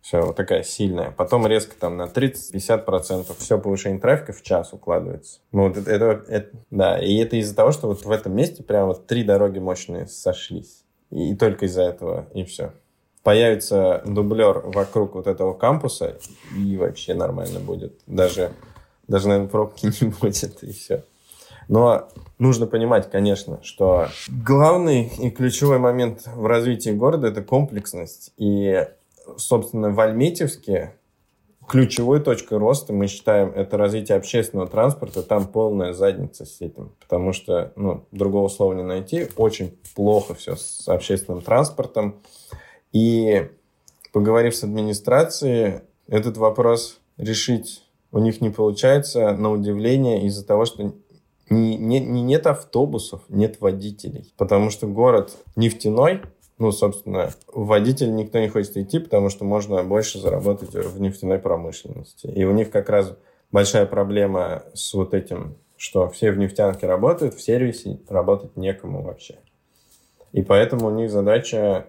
Все, вот такая сильная. Потом резко там на 30-50% все повышение трафика в час укладывается. Ну, вот это, это, это, да, и это из-за того, что вот в этом месте прям вот три дороги мощные сошлись. И, только из-за этого, и все. Появится дублер вокруг вот этого кампуса, и вообще нормально будет. Даже, даже наверное, пробки не будет, и все. Но нужно понимать, конечно, что главный и ключевой момент в развитии города – это комплексность. И, собственно, в Альметьевске ключевой точкой роста, мы считаем, это развитие общественного транспорта. Там полная задница с этим, потому что ну, другого слова не найти. Очень плохо все с общественным транспортом. И поговорив с администрацией, этот вопрос решить у них не получается, на удивление, из-за того, что не, не, не нет автобусов, нет водителей. Потому что город нефтяной, ну, собственно, водитель никто не хочет идти, потому что можно больше заработать в нефтяной промышленности. И у них как раз большая проблема с вот этим, что все в нефтянке работают, в сервисе работать некому вообще. И поэтому у них задача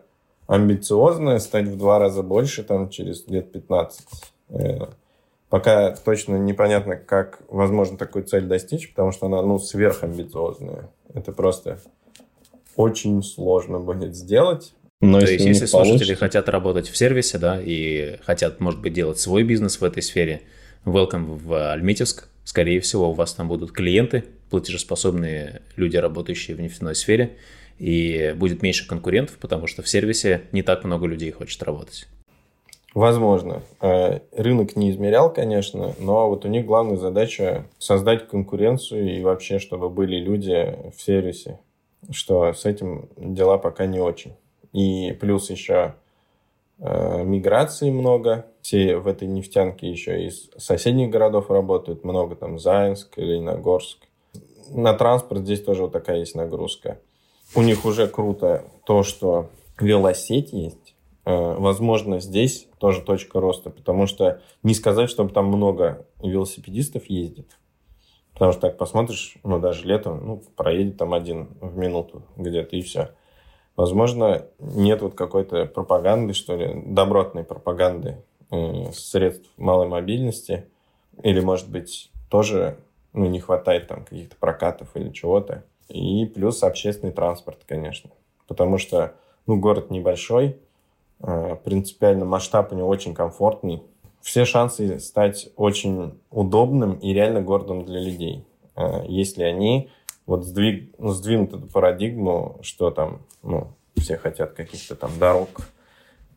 амбициозная, стать в два раза больше там через лет 15. Пока точно непонятно, как возможно такую цель достичь, потому что она, ну, сверхамбициозная. Это просто очень сложно будет сделать. Но То если есть, если получится... слушатели хотят работать в сервисе, да, и хотят, может быть, делать свой бизнес в этой сфере, welcome в Альметьевск. Скорее всего, у вас там будут клиенты, платежеспособные люди, работающие в нефтяной сфере, и будет меньше конкурентов, потому что в сервисе не так много людей хочет работать. Возможно. Э, рынок не измерял, конечно, но вот у них главная задача создать конкуренцию и вообще, чтобы были люди в сервисе что с этим дела пока не очень. И плюс еще э, миграции много. Все в этой нефтянке еще из соседних городов работают. Много там Заинск, Лениногорск. На транспорт здесь тоже вот такая есть нагрузка. У них уже круто то, что велосеть есть. Э, возможно, здесь тоже точка роста, потому что не сказать, чтобы там много велосипедистов ездит. Потому что так посмотришь, ну, даже летом, ну, проедет там один в минуту где-то, и все. Возможно, нет вот какой-то пропаганды, что ли, добротной пропаганды э, средств малой мобильности. Или, может быть, тоже ну, не хватает там каких-то прокатов или чего-то. И плюс общественный транспорт, конечно. Потому что, ну, город небольшой, принципиально масштаб у него очень комфортный. Все шансы стать очень удобным и реально городом для людей, э, если они вот сдвиг, ну, сдвинут эту парадигму, что там, ну, все хотят каких-то там дорог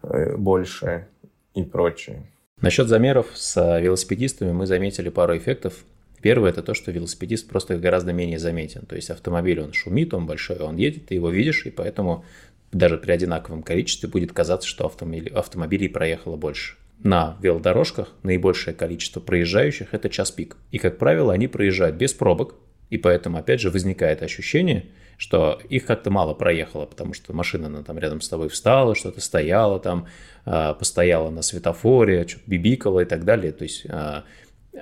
э, больше и прочее. Насчет замеров с велосипедистами мы заметили пару эффектов. Первое – это то, что велосипедист просто гораздо менее заметен. То есть автомобиль, он шумит, он большой, он едет, ты его видишь, и поэтому даже при одинаковом количестве будет казаться, что автомобиль, автомобилей проехало больше. На велодорожках наибольшее количество проезжающих – это час пик. И, как правило, они проезжают без пробок, и поэтому, опять же, возникает ощущение, что их как-то мало проехало, потому что машина она там рядом с тобой встала, что-то стояла там, а, постояла на светофоре, что-то бибикала и так далее. То есть а,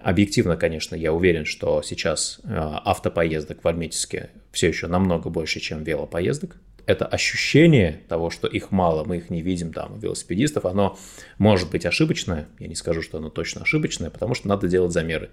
объективно, конечно, я уверен, что сейчас а, автопоездок в Альметьевске все еще намного больше, чем велопоездок. Это ощущение того, что их мало, мы их не видим там, велосипедистов, оно может быть ошибочное, я не скажу, что оно точно ошибочное, потому что надо делать замеры.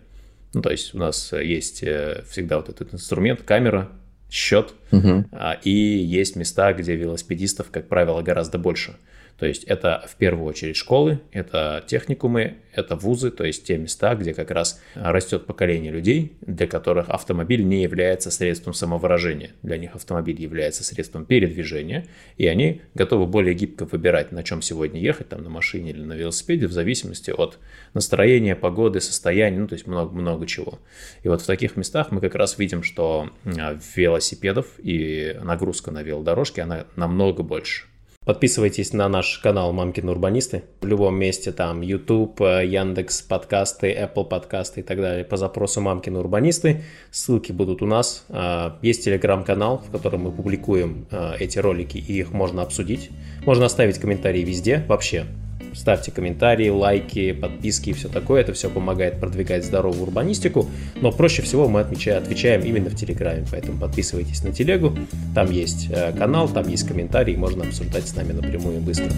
Ну, то есть у нас есть э, всегда вот этот инструмент, камера, счет, угу. и есть места, где велосипедистов, как правило, гораздо больше. То есть это в первую очередь школы, это техникумы, это вузы, то есть те места, где как раз растет поколение людей, для которых автомобиль не является средством самовыражения. Для них автомобиль является средством передвижения, и они готовы более гибко выбирать, на чем сегодня ехать, там на машине или на велосипеде, в зависимости от настроения, погоды, состояния, ну то есть много-много чего. И вот в таких местах мы как раз видим, что велосипедов и нагрузка на велодорожке, она намного больше. Подписывайтесь на наш канал Мамкины Урбанисты. В любом месте там YouTube, э, Яндекс подкасты, Apple подкасты и так далее по запросу Мамкины Урбанисты. Ссылки будут у нас. А, есть телеграм-канал, в котором мы публикуем э, эти ролики и их можно обсудить. Можно оставить комментарии везде вообще. Ставьте комментарии, лайки, подписки и все такое. Это все помогает продвигать здоровую урбанистику. Но проще всего мы отмечаем, отвечаем именно в Телеграме. Поэтому подписывайтесь на телегу. Там есть э, канал, там есть комментарии. Можно обсуждать с нами напрямую и быстро.